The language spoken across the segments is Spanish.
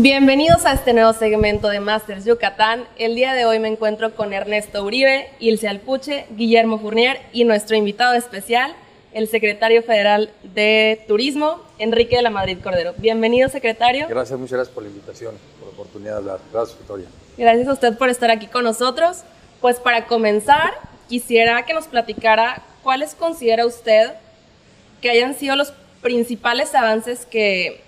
Bienvenidos a este nuevo segmento de Masters Yucatán. El día de hoy me encuentro con Ernesto Uribe, Ilse Alpuche, Guillermo Fournier y nuestro invitado especial, el secretario federal de Turismo, Enrique de la Madrid Cordero. Bienvenido, secretario. Gracias, muchas gracias por la invitación, por la oportunidad de hablar. Gracias, Victoria. Gracias a usted por estar aquí con nosotros. Pues para comenzar, quisiera que nos platicara cuáles considera usted que hayan sido los principales avances que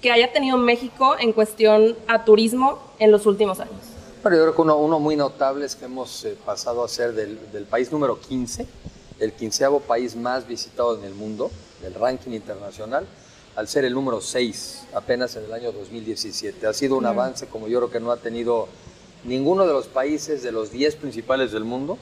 que haya tenido México en cuestión a turismo en los últimos años? Bueno, yo creo que uno, muy notable es que hemos eh, pasado a ser del, país número 15, el quinceavo país más visitado en el mundo, del ranking internacional, al ser el número 6 apenas en el año 2017. Ha sido un avance como yo creo que no ha tenido ninguno de los países de los 10 principales del mundo.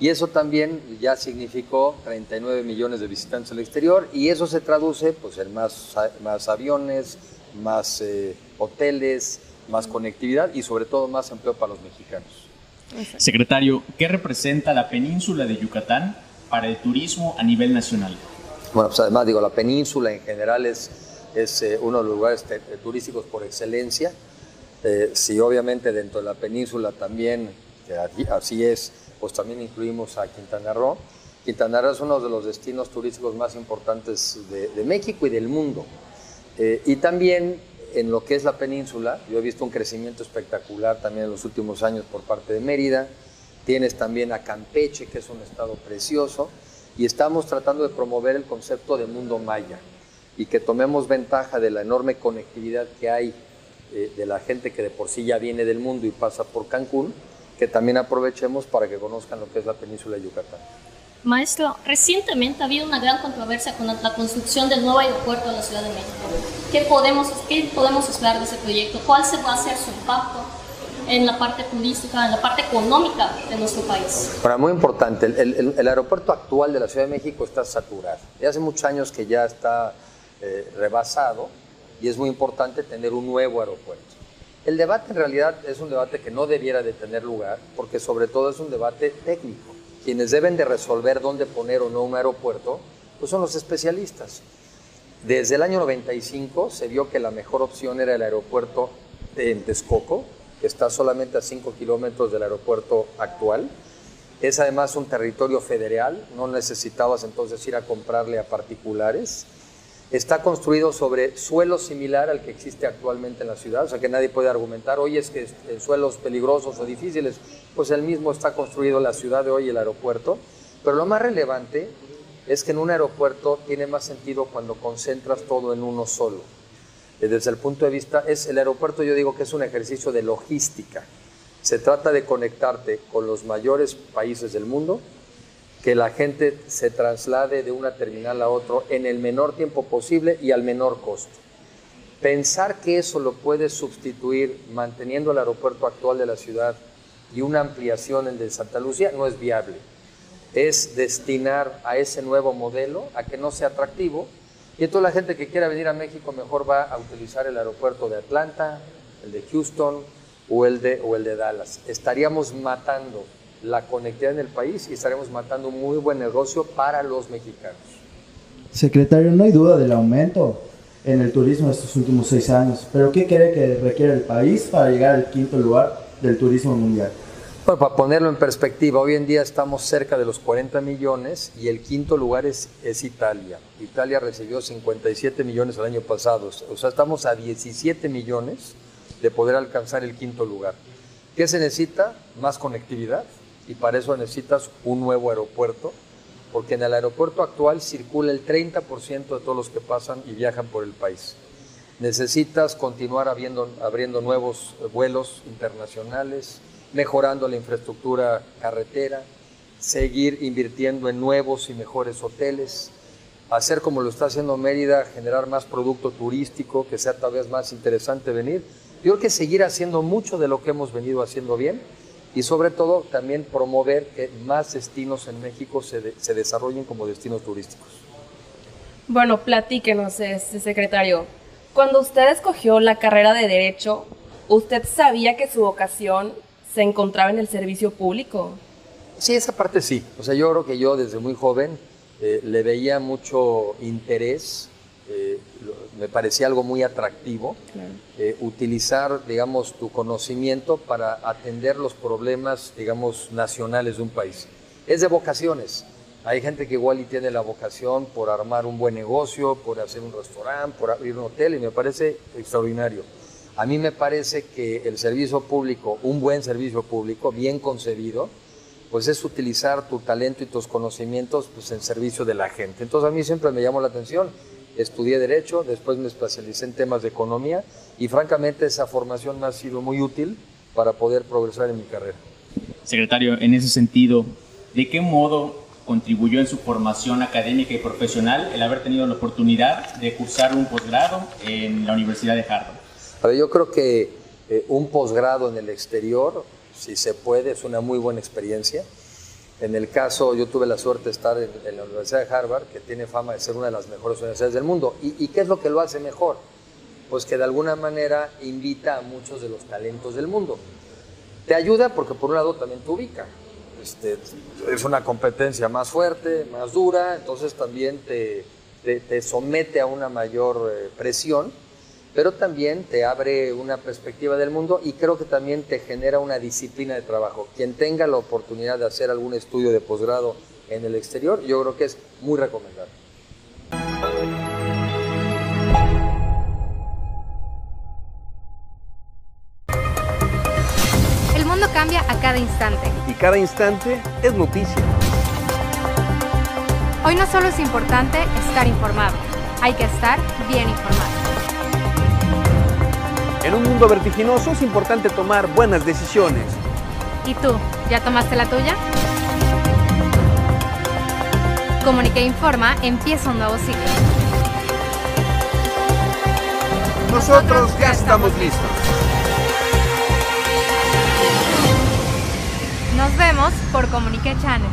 Y eso también ya significó 39 millones de visitantes al exterior y eso se traduce pues, en más, más aviones, más eh, hoteles, más conectividad y sobre todo más empleo para los mexicanos. Secretario, ¿qué representa la península de Yucatán para el turismo a nivel nacional? Bueno, pues además digo, la península en general es, es eh, uno de los lugares turísticos por excelencia. Eh, si obviamente dentro de la península también, así es, pues también incluimos a Quintana Roo. Quintana Roo es uno de los destinos turísticos más importantes de, México y del mundo. Eh, y también en lo que es la península, yo he visto un crecimiento espectacular también en los últimos años por parte de Mérida. Tienes también a Campeche, que es un estado precioso, y estamos tratando de promover el concepto de mundo maya y que tomemos ventaja de la enorme conectividad que hay eh, de la gente que de por sí ya viene del mundo y pasa por Cancún que también aprovechemos para que conozcan lo que es la península de Yucatán. Maestro, recientemente ha habido una gran controversia con la construcción del nuevo aeropuerto de la Ciudad de México. ¿Qué podemos, qué podemos esperar de ese proyecto? ¿Cuál se va a ser su impacto en la parte turística, en la parte económica de nuestro país? Bueno, muy importante, el, el, aeropuerto actual de la Ciudad de México está saturado. Ya hace muchos años que ya está eh, rebasado y es muy importante tener un nuevo aeropuerto. El debate en realidad es un debate que no debiera de tener lugar, porque sobre todo es un debate técnico. Quienes deben de resolver dónde poner o no un aeropuerto, pues son los especialistas. Desde el año 95 se vio que la mejor opción era el aeropuerto de Texcoco, que está solamente a 5 kilómetros del aeropuerto actual. Es además un territorio federal, no necesitabas entonces ir a comprarle a particulares está construido sobre suelo similar al que existe actualmente en la ciudad, o sea que nadie puede argumentar, hoy es que en suelos peligrosos o difíciles, pues el mismo está construido la ciudad de hoy el aeropuerto, pero lo más relevante es que en un aeropuerto tiene más sentido cuando concentras todo en uno solo. Eh, desde el punto de vista, es el aeropuerto yo digo que es un ejercicio de logística. Se trata de conectarte con los mayores países del mundo, que la gente se traslade de una terminal a otro en el menor tiempo posible y al menor costo. Pensar que eso lo puede sustituir manteniendo el aeropuerto actual de la ciudad y una ampliación en el de Santa Lucía no es viable. Es destinar a ese nuevo modelo a que no sea atractivo y toda la gente que quiera venir a México mejor va a utilizar el aeropuerto de Atlanta, el de Houston o el de, o el de Dallas. Estaríamos matando la conectividad en el país y estaremos matando un muy buen negocio para los mexicanos. Secretario, no hay duda del aumento en el turismo estos últimos seis años, pero ¿qué cree que requiere el país para llegar al quinto lugar del turismo mundial? Bueno, para ponerlo en perspectiva, hoy en día estamos cerca de los 40 millones y el quinto lugar es, es Italia. Italia recibió 57 millones el año pasado, o sea, estamos a 17 millones de poder alcanzar el quinto lugar. ¿Qué se necesita? Más conectividad, y para eso necesitas un nuevo aeropuerto, porque en el aeropuerto actual circula el 30% de todos los que pasan y viajan por el país. Necesitas continuar abriendo, abriendo nuevos vuelos internacionales, mejorando la infraestructura carretera, seguir invirtiendo en nuevos y mejores hoteles, hacer como lo está haciendo Mérida, generar más producto turístico, que sea tal vez más interesante venir. Yo creo que seguir haciendo mucho de lo que hemos venido haciendo bien y sobre todo también promover que más destinos en México se, se desarrollen como destinos turísticos. Bueno, platíquenos, este secretario. Cuando usted escogió la carrera de Derecho, ¿usted sabía que su vocación se encontraba en el servicio público? Sí, esa parte sí. O sea, yo creo que yo desde muy joven eh, le veía mucho interés. Eh, me parecía algo muy atractivo, eh, utilizar, digamos, tu conocimiento para atender los problemas, digamos, nacionales de un país. Es de vocaciones. Hay gente que igual y tiene la vocación por armar un buen negocio, por hacer un restaurante, por abrir un hotel, y me parece extraordinario. A mí me parece que el servicio público, un buen servicio público, bien concebido, pues es utilizar tu talento y tus conocimientos pues, en servicio de la gente. Entonces a mí siempre me llamó la atención estudié Derecho, después me especialicé en temas de economía y francamente esa formación me ha sido muy útil para poder progresar en mi carrera. Secretario, en ese sentido, ¿de qué modo contribuyó en su formación académica y profesional el haber tenido la oportunidad de cursar un posgrado en la Universidad de Harvard? A ver, yo creo que eh, un posgrado en el exterior, si se puede, es una muy buena experiencia. En el caso, yo tuve la suerte de estar en, la Universidad de Harvard, que tiene fama de ser una de las mejores universidades del mundo. ¿Y, qué es lo que lo hace mejor? Pues que de alguna manera invita a muchos de los talentos del mundo. Te ayuda porque por un lado también te ubica. Este, es una competencia más fuerte, más dura, entonces también te, te, somete a una mayor eh, presión pero también te abre una perspectiva del mundo y creo que también te genera una disciplina de trabajo. Quien tenga la oportunidad de hacer algún estudio de posgrado en el exterior, yo creo que es muy recomendable. El mundo cambia a cada instante. Y cada instante es noticia. Hoy no solo es importante estar informado, hay que estar bien informado. En un mundo vertiginoso es importante tomar buenas decisiones. ¿Y tú? ¿Ya tomaste la tuya? Comunique Informa empieza un nuevo ciclo. Nosotros ya estamos listos. Nos vemos por Comunique Channel.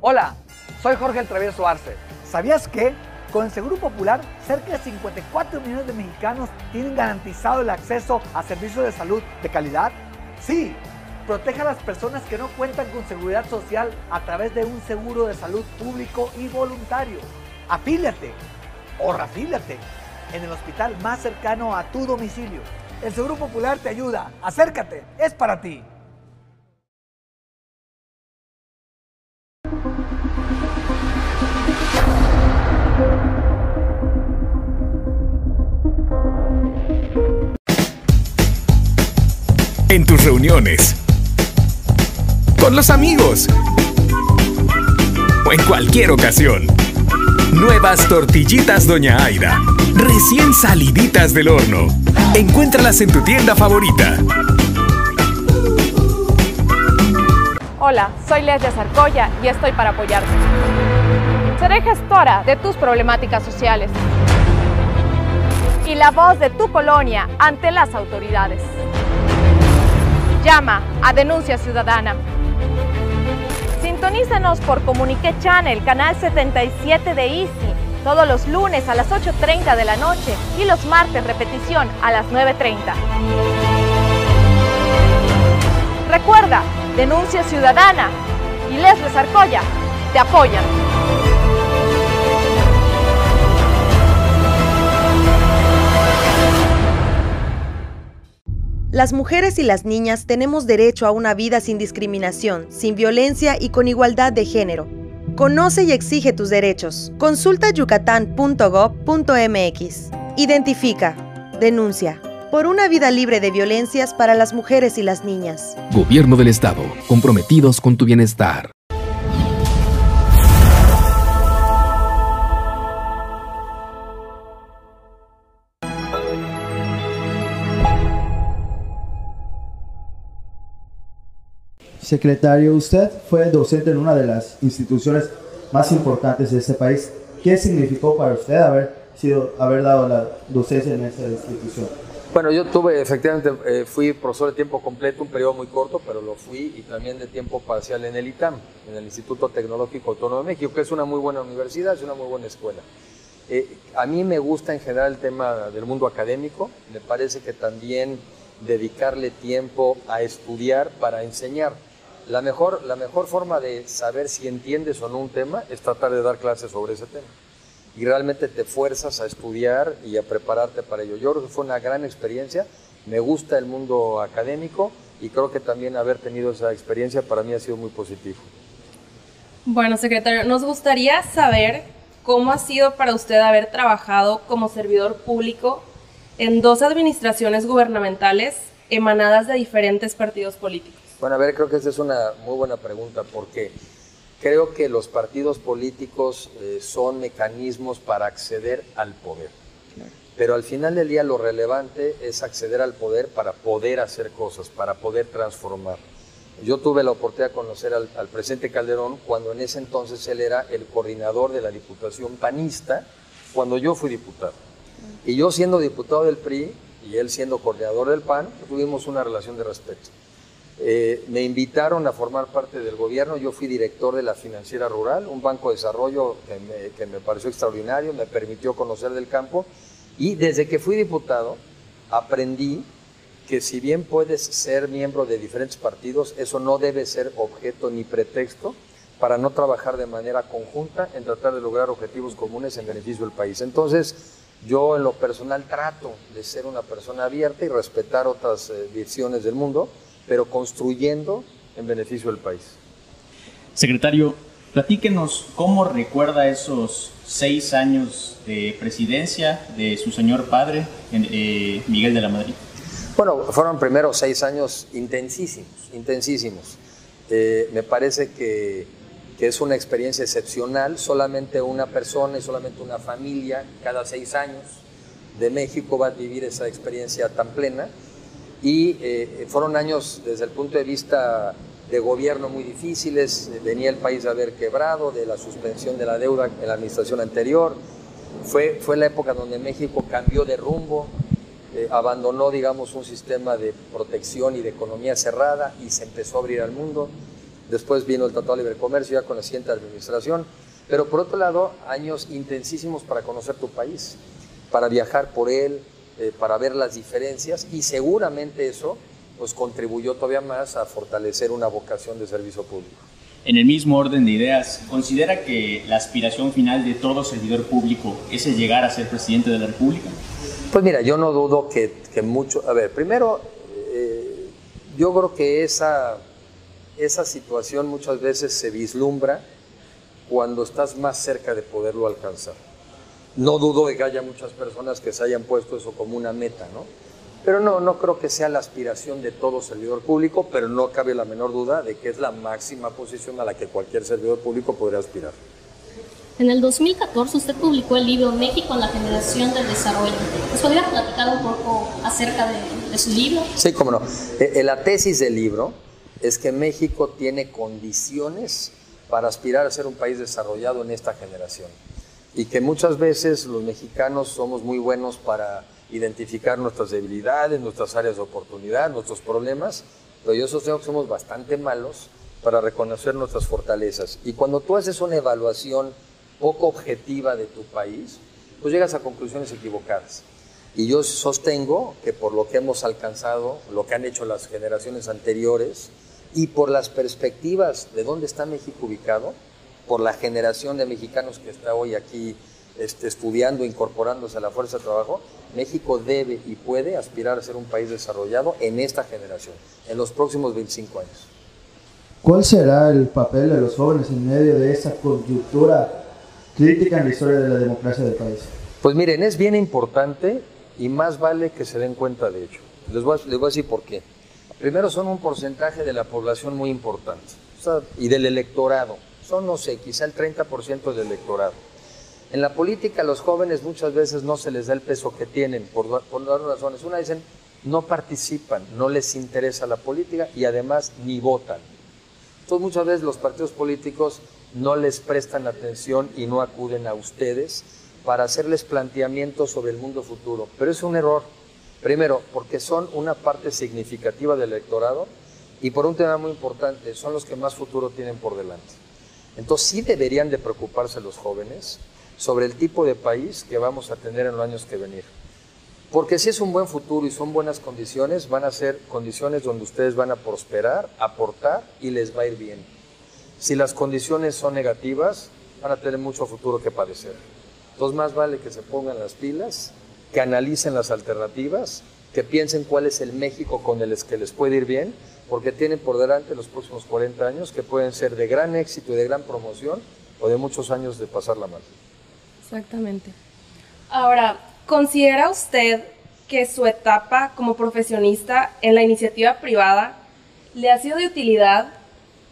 Hola, soy Jorge el Travieso Arce. ¿Sabías que? Con el Seguro Popular, cerca de 54 millones de mexicanos tienen garantizado el acceso a servicios de salud de calidad. Sí, protege a las personas que no cuentan con seguridad social a través de un seguro de salud público y voluntario. Afíliate o rafíliate en el hospital más cercano a tu domicilio. El Seguro Popular te ayuda. Acércate, es para ti. En tus reuniones, con los amigos o en cualquier ocasión. Nuevas tortillitas Doña Aida, recién saliditas del horno. Encuéntralas en tu tienda favorita. Hola, soy Leslia Sarcoya y estoy para apoyarte. Seré gestora de tus problemáticas sociales y la voz de tu colonia ante las autoridades. Llama a Denuncia Ciudadana. Sintonízanos por Comunique Channel, canal 77 de Easy, todos los lunes a las 8.30 de la noche y los martes repetición a las 9.30. Recuerda, Denuncia Ciudadana y Leslie Arcoya te apoyan. Las mujeres y las niñas tenemos derecho a una vida sin discriminación, sin violencia y con igualdad de género. Conoce y exige tus derechos. Consulta yucatán.gov.mx. Identifica. Denuncia. Por una vida libre de violencias para las mujeres y las niñas. Gobierno del Estado, comprometidos con tu bienestar. Secretario, usted fue docente en una de las instituciones más importantes de este país. ¿Qué significó para usted haber, sido, haber dado la docencia en esa institución? Bueno, yo tuve, efectivamente, eh, fui profesor de tiempo completo, un periodo muy corto, pero lo fui, y también de tiempo parcial en el ITAM, en el Instituto Tecnológico Autónomo de México, que es una muy buena universidad, es una muy buena escuela. Eh, a mí me gusta en general el tema del mundo académico, me parece que también dedicarle tiempo a estudiar para enseñar. La mejor, la mejor forma de saber si entiendes o no un tema es tratar de dar clases sobre ese tema. y realmente te fuerzas a estudiar y a prepararte para ello. Yo creo que fue una gran experiencia, me gusta el mundo académico y creo que también haber tenido esa experiencia para mí ha sido muy positivo. Bueno, secretario, nos gustaría saber cómo ha sido para usted haber trabajado como servidor público en dos administraciones gubernamentales emanadas de diferentes partidos políticos. Bueno, a ver, creo que esa es una muy buena pregunta porque creo que los partidos políticos eh, son mecanismos para acceder al poder. Pero al final del día lo relevante es acceder al poder para poder hacer cosas, para poder transformar. Yo tuve la oportunidad de conocer al, presidente Calderón cuando en ese entonces él era el coordinador de la Diputación Panista, cuando yo fui diputado. Y yo siendo diputado del PRI y él siendo coordinador del PAN, tuvimos una relación de respeto. Eh, me invitaron a formar parte del gobierno, yo fui director de la Financiera Rural, un banco de desarrollo que me, pareció extraordinario, me permitió conocer del campo. Y desde que fui diputado aprendí que si bien puedes ser miembro de diferentes partidos, eso no debe ser objeto ni pretexto para no trabajar de manera conjunta en tratar de lograr objetivos comunes en beneficio del país. Entonces, yo en lo personal trato de ser una persona abierta y respetar otras eh, visiones del mundo, pero construyendo en beneficio del país. Secretario, platíquenos cómo recuerda esos seis años de presidencia de su señor padre, eh, Miguel de la Madrid. Bueno, fueron primero seis años intensísimos, intensísimos. Eh, me parece que, que, es una experiencia excepcional. Solamente una persona y solamente una familia cada seis años de México va a vivir esa experiencia tan plena. Y eh, fueron años desde el punto de vista de gobierno muy difíciles. Venía el país a haber quebrado, de la suspensión de la deuda en la administración anterior. Fue, fue la época donde México cambió de rumbo, eh, abandonó, digamos, un sistema de protección y de economía cerrada y se empezó a abrir al mundo. Después vino el Tratado de Libre Comercio ya con la siguiente administración. Pero por otro lado, años intensísimos para conocer tu país, para viajar por él, eh, para ver las diferencias y seguramente eso pues contribuyó todavía más a fortalecer una vocación de servicio público. En el mismo orden de ideas, ¿considera que la aspiración final de todo servidor público es el llegar a ser presidente de la República? Pues mira, yo no dudo que, que mucho... A ver, primero, eh, yo creo que esa, esa situación muchas veces se vislumbra cuando estás más cerca de poderlo alcanzar. No dudo de que haya muchas personas que se hayan puesto eso como una meta, ¿no? Pero no, no creo que sea la aspiración de todo servidor público, pero no cabe la menor duda de que es la máxima posición a la que cualquier servidor público podría aspirar. En el 2014 usted publicó el libro México en la generación del desarrollo. ¿Nos podría platicar un poco acerca de, su libro? Sí, cómo no. Eh, eh, la tesis del libro es que México tiene condiciones para aspirar a ser un país desarrollado en esta generación. Y que muchas veces los mexicanos somos muy buenos para identificar nuestras debilidades, nuestras áreas de oportunidad, nuestros problemas, pero yo sostengo que somos bastante malos para reconocer nuestras fortalezas. Y cuando tú haces una evaluación poco objetiva de tu país, pues llegas a conclusiones equivocadas. Y yo sostengo que por lo que hemos alcanzado, lo que han hecho las generaciones anteriores y por las perspectivas de dónde está México ubicado, por la generación de mexicanos que está hoy aquí este, estudiando, incorporándose a la fuerza de trabajo, México debe y puede aspirar a ser un país desarrollado en esta generación, en los próximos 25 años. ¿Cuál será el papel de los jóvenes en medio de esa coyuntura crítica en la historia de la democracia del país? Pues miren, es bien importante y más vale que se den cuenta de ello. Les voy a, les voy a decir por qué. Primero, son un porcentaje de la población muy importante y del electorado. Son, no sé, quizá el 30% del electorado. En la política, los jóvenes muchas veces no se les da el peso que tienen por, por dos razones. Una, dicen, no participan, no les interesa la política y además ni votan. Entonces, muchas veces los partidos políticos no les prestan atención y no acuden a ustedes para hacerles planteamientos sobre el mundo futuro. Pero es un error. Primero, porque son una parte significativa del electorado y por un tema muy importante, son los que más futuro tienen por delante. Entonces sí deberían de preocuparse los jóvenes sobre el tipo de país que vamos a tener en los años que venir. Porque si es un buen futuro y son buenas condiciones, van a ser condiciones donde ustedes van a prosperar, aportar y les va a ir bien. Si las condiciones son negativas, van a tener mucho futuro que padecer. Entonces más vale que se pongan las pilas, que analicen las alternativas, que piensen cuál es el México con el que les puede ir bien, porque tienen por delante los próximos 40 años que pueden ser de gran éxito y de gran promoción o de muchos años de pasarla mal. Exactamente. Ahora, ¿considera usted que su etapa como profesionista en la iniciativa privada le ha sido de utilidad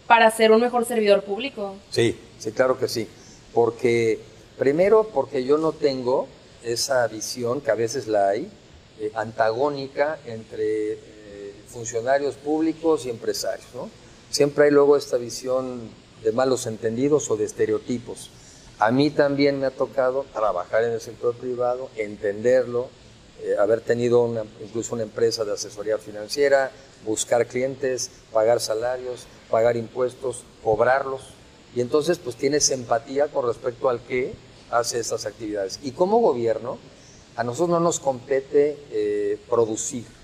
para ser un mejor servidor público? Sí, sí, claro que sí. Porque, primero, porque yo no tengo esa visión, que a veces la hay, eh, antagónica entre funcionarios públicos y empresarios. Siempre hay luego esta visión de malos entendidos o de estereotipos. A mí también me ha tocado trabajar en el sector privado, entenderlo, eh, haber tenido incluso una empresa de asesoría financiera, buscar clientes, pagar salarios, pagar impuestos, cobrarlos. Y entonces pues tienes empatía con respecto al que hace estas actividades. Y como gobierno, a nosotros no nos compete eh, producir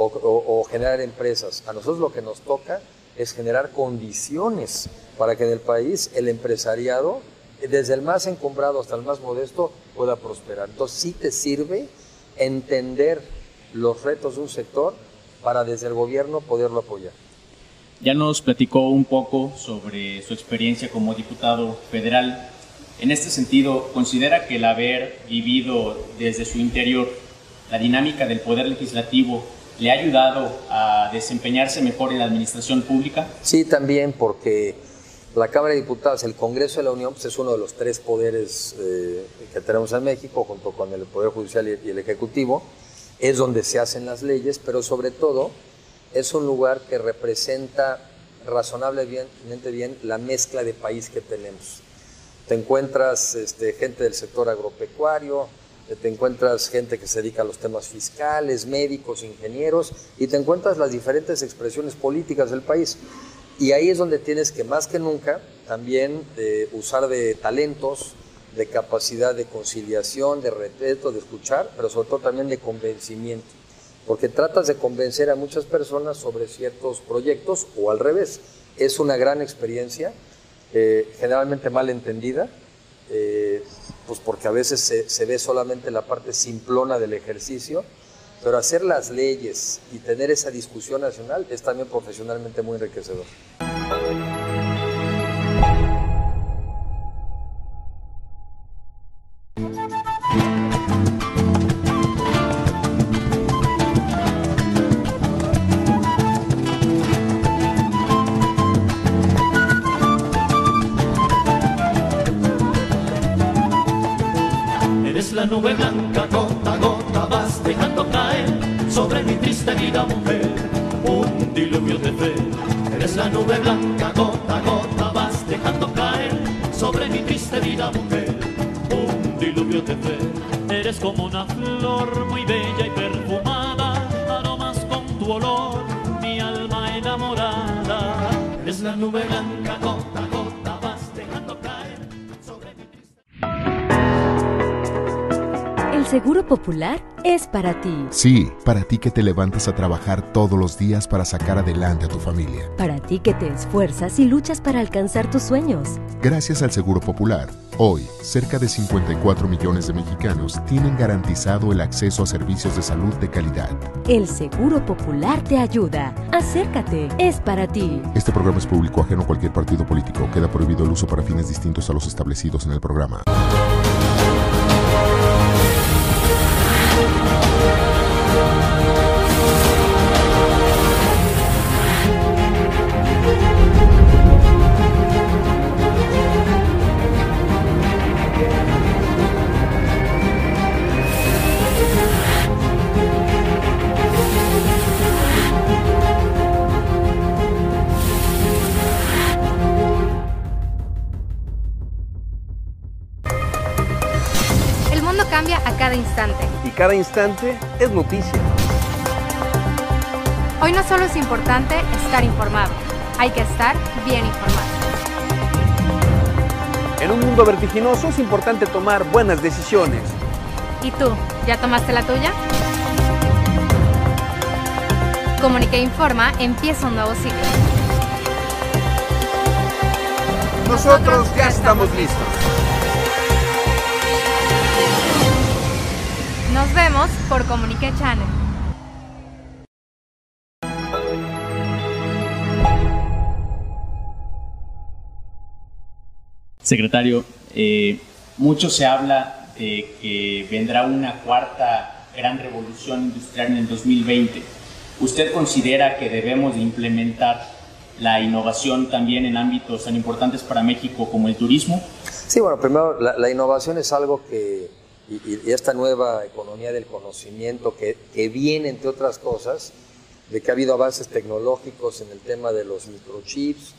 o, generar empresas. A nosotros lo que nos toca es generar condiciones para que en el país el empresariado, desde el más encumbrado hasta el más modesto, pueda prosperar. Entonces sí te sirve entender los retos de un sector para desde el gobierno poderlo apoyar. Ya nos platicó un poco sobre su experiencia como diputado federal. En este sentido, ¿considera que el haber vivido desde su interior la dinámica del poder legislativo le ha ayudado a desempeñarse mejor en la administración pública? Sí, también porque la Cámara de Diputados, el Congreso de la Unión, pues es uno de los tres poderes eh, que tenemos en México, junto con el Poder Judicial y el Ejecutivo, es donde se hacen las leyes, pero sobre todo es un lugar que representa razonablemente bien la mezcla de país que tenemos. Te encuentras este, gente del sector agropecuario, te encuentras gente que se dedica a los temas fiscales, médicos, ingenieros, y te encuentras las diferentes expresiones políticas del país. Y ahí es donde tienes que más que nunca también eh, usar de talentos, de capacidad de conciliación, de respeto, de escuchar, pero sobre todo también de convencimiento. Porque tratas de convencer a muchas personas sobre ciertos proyectos o al revés. Es una gran experiencia, eh, generalmente mal entendida, eh, pues porque a veces se, se ve solamente la parte simplona del ejercicio, pero hacer las leyes y tener esa discusión nacional es también profesionalmente muy enriquecedor. Diluvio de fe. Eres como una flor muy bella y perfumada, aromas con tu olor, mi alma enamorada. Eres la nube blanca, gota a gota vas dejando caer sobre mi El Seguro Popular es para ti. Sí, para ti que te levantas a trabajar todos los días para sacar adelante a tu familia. Para ti que te esfuerzas y luchas para alcanzar tus sueños. Gracias al Seguro Popular, hoy cerca de 54 millones de mexicanos tienen garantizado el acceso a servicios de salud de calidad. El Seguro Popular te ayuda. Acércate, es para ti. Este programa es público ajeno a cualquier partido político. Queda prohibido el uso para fines distintos a los establecidos en el programa. Cada instante es noticia. Hoy no solo es importante estar informado, hay que estar bien informado. En un mundo vertiginoso es importante tomar buenas decisiones. ¿Y tú, ya tomaste la tuya? Comunica e Informa empieza un nuevo ciclo. Nosotros ya estamos listos. Por Comunique Channel. Secretario, eh, mucho se habla de que vendrá una cuarta gran revolución industrial en el 2020. ¿Usted considera que debemos de implementar la innovación también en ámbitos tan importantes para México como el turismo? Sí, bueno, primero, la, la innovación es algo que, y, y, esta nueva economía del conocimiento que, que viene, entre otras cosas, de que ha habido avances tecnológicos en el tema de los microchips,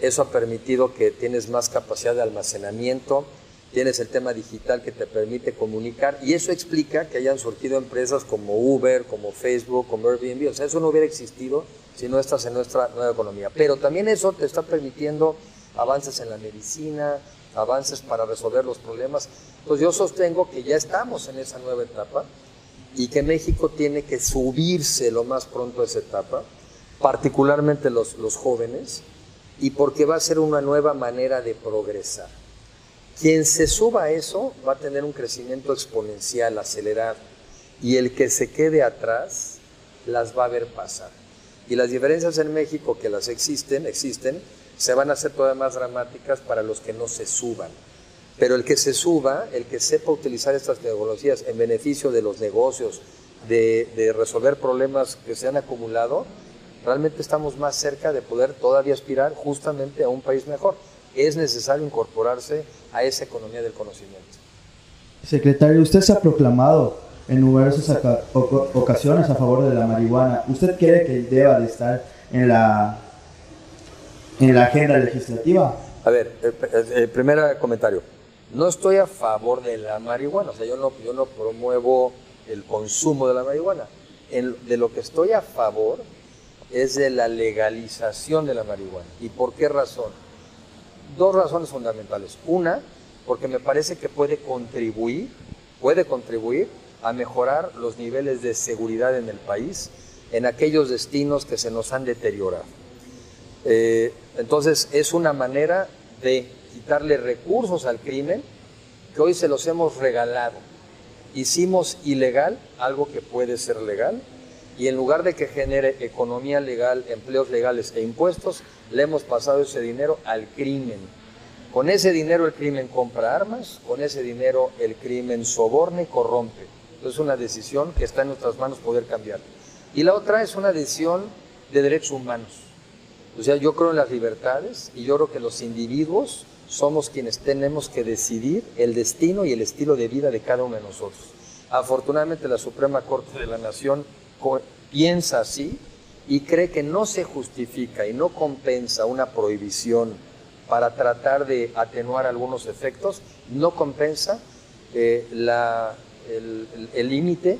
eso ha permitido que tienes más capacidad de almacenamiento, tienes el tema digital que te permite comunicar y eso explica que hayan surgido empresas como Uber, como Facebook, como Airbnb. O sea, eso no hubiera existido si no estás en nuestra nueva economía. Pero también eso te está permitiendo avances en la medicina, avances para resolver los problemas. Entonces yo sostengo que ya estamos en esa nueva etapa y que México tiene que subirse lo más pronto a esa etapa, particularmente los, los jóvenes, y porque va a ser una nueva manera de progresar. Quien se suba a eso va a tener un crecimiento exponencial, acelerado, y el que se quede atrás las va a ver pasar. Y las diferencias en México, que las existen, existen, se van a hacer todavía más dramáticas para los que no se suban. Pero el que se suba, el que sepa utilizar estas tecnologías en beneficio de los negocios, de, de resolver problemas que se han acumulado, realmente estamos más cerca de poder todavía aspirar justamente a un país mejor. Es necesario incorporarse a esa economía del conocimiento. Secretario, usted se ha proclamado en numerosas ocasiones a favor de la marihuana. ¿Usted cree que deba de estar en la, en la agenda legislativa? A ver, el, el, el primer comentario. No estoy a favor de la marihuana, o sea, yo no, yo no promuevo el consumo de la marihuana. De lo que estoy a favor es de la legalización de la marihuana. ¿Y por qué razón? Dos razones fundamentales. Una, porque me parece que puede contribuir, puede contribuir a mejorar los niveles de seguridad en el país en aquellos destinos que se nos han deteriorado. Eh, entonces es una manera de quitarle recursos al crimen que hoy se los hemos regalado. Hicimos ilegal algo que puede ser legal y en lugar de que genere economía legal, empleos legales e impuestos, le hemos pasado ese dinero al crimen. Con ese dinero el crimen compra armas, con ese dinero el crimen soborna y corrompe. Entonces es una decisión que está en nuestras manos poder cambiar. Y la otra es una decisión de derechos humanos. O sea, yo creo en las libertades y yo creo que los individuos somos quienes tenemos que decidir el destino y el estilo de vida de cada uno de nosotros. Afortunadamente la Suprema Corte de la Nación piensa así y cree que no se justifica y no compensa una prohibición para tratar de atenuar algunos efectos, no compensa eh, el límite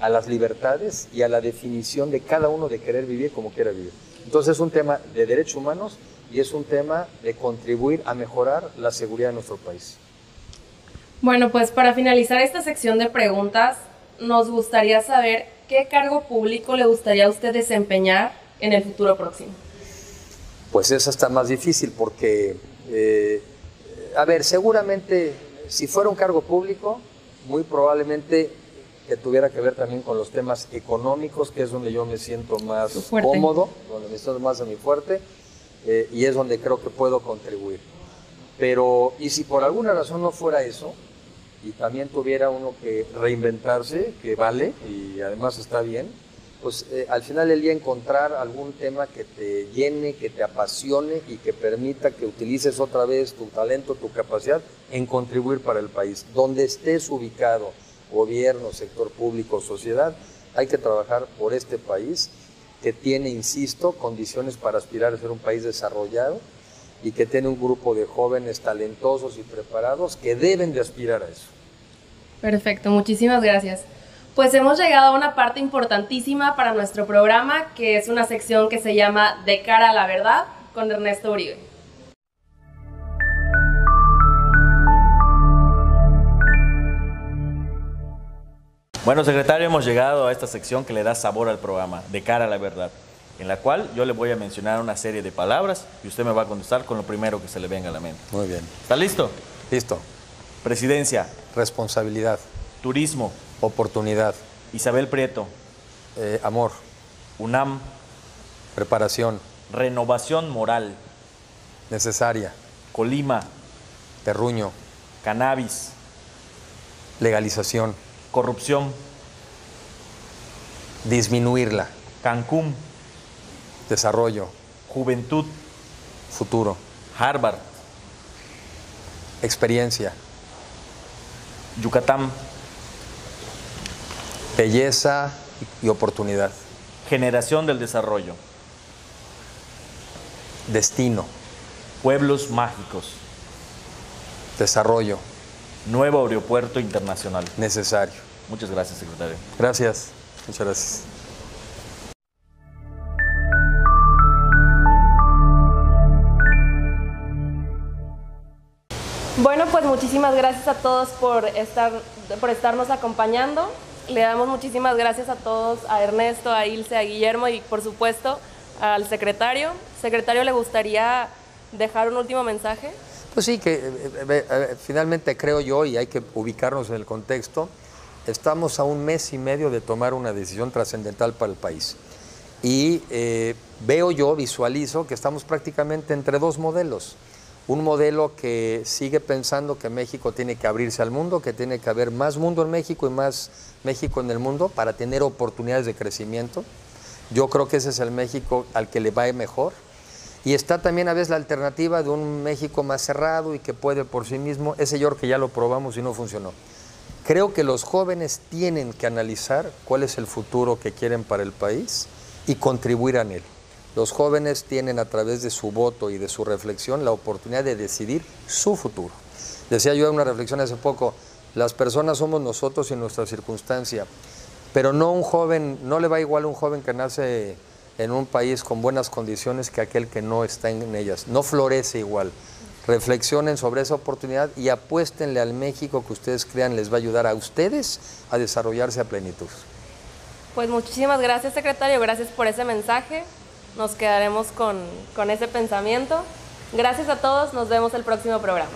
a las libertades y a la definición de cada uno de querer vivir como quiera vivir. Entonces es un tema de derechos humanos y es un tema de contribuir a mejorar la seguridad de nuestro país. Bueno, pues para finalizar esta sección de preguntas, nos gustaría saber qué cargo público le gustaría a usted desempeñar en el futuro próximo. Pues esa está más difícil porque, eh, a ver, seguramente si fuera un cargo público, muy probablemente que tuviera que ver también con los temas económicos, que es donde yo me siento más cómodo, donde me siento más a mi fuerte, eh, y es donde creo que puedo contribuir. Pero, y si por alguna razón no fuera eso, y también tuviera uno que reinventarse, que vale, y además está bien, pues eh, al final del día encontrar algún tema que te llene, que te apasione y que permita que utilices otra vez tu talento, tu capacidad en contribuir para el país. Donde estés ubicado, gobierno, sector público, sociedad, hay que trabajar por este país que tiene, insisto, condiciones para aspirar a ser un país desarrollado y que tiene un grupo de jóvenes talentosos y preparados que deben de aspirar a eso. Perfecto, muchísimas gracias. Pues hemos llegado a una parte importantísima para nuestro programa, que es una sección que se llama De cara a la verdad con Ernesto Uribe. Bueno, secretario, hemos llegado a esta sección que le da sabor al programa, De cara a la verdad, en la cual yo le voy a mencionar una serie de palabras y usted me va a contestar con lo primero que se le venga a la mente. Muy bien. ¿Está listo? Listo. Presidencia. Responsabilidad. Turismo. Oportunidad. Isabel Prieto. Eh, amor. UNAM. Preparación. Renovación moral. Necesaria. Colima. Terruño. Cannabis. Legalización. Corrupción. Disminuirla. Cancún. Desarrollo. Juventud. Futuro. Harvard. Experiencia. Yucatán. Belleza y oportunidad. Generación del desarrollo. Destino. Pueblos mágicos. Desarrollo. Nuevo aeropuerto internacional. Necesario. Muchas gracias, secretario. Gracias. Muchas gracias. Bueno, pues muchísimas gracias a todos por, estar, por estarnos acompañando. Le damos muchísimas gracias a todos, a Ernesto, a Ilse, a Guillermo y por supuesto al secretario. Secretario, ¿le gustaría dejar un último mensaje? Pues sí, que eh, eh, finalmente creo yo, y hay que ubicarnos en el contexto, estamos a un mes y medio de tomar una decisión trascendental para el país. Y eh, veo yo, visualizo que estamos prácticamente entre dos modelos. Un modelo que sigue pensando que México tiene que abrirse al mundo, que tiene que haber más mundo en México y más México en el mundo para tener oportunidades de crecimiento. Yo creo que ese es el México al que le va mejor. Y está también a veces la alternativa de un México más cerrado y que puede por sí mismo, ese yo que ya lo probamos y no funcionó. Creo que los jóvenes tienen que analizar cuál es el futuro que quieren para el país y contribuir a él. Los jóvenes tienen a través de su voto y de su reflexión la oportunidad de decidir su futuro. Decía yo en una reflexión hace poco, las personas somos nosotros y nuestra circunstancia, pero no un joven, no le va igual a un joven que nace en un país con buenas condiciones que aquel que no está en ellas, no florece igual. Reflexionen sobre esa oportunidad y apuéstenle al México que ustedes crean les va a ayudar a ustedes a desarrollarse a plenitud. Pues muchísimas gracias, secretario. Gracias por ese mensaje. Nos quedaremos con, con ese pensamiento. Gracias a todos. Nos vemos el próximo programa.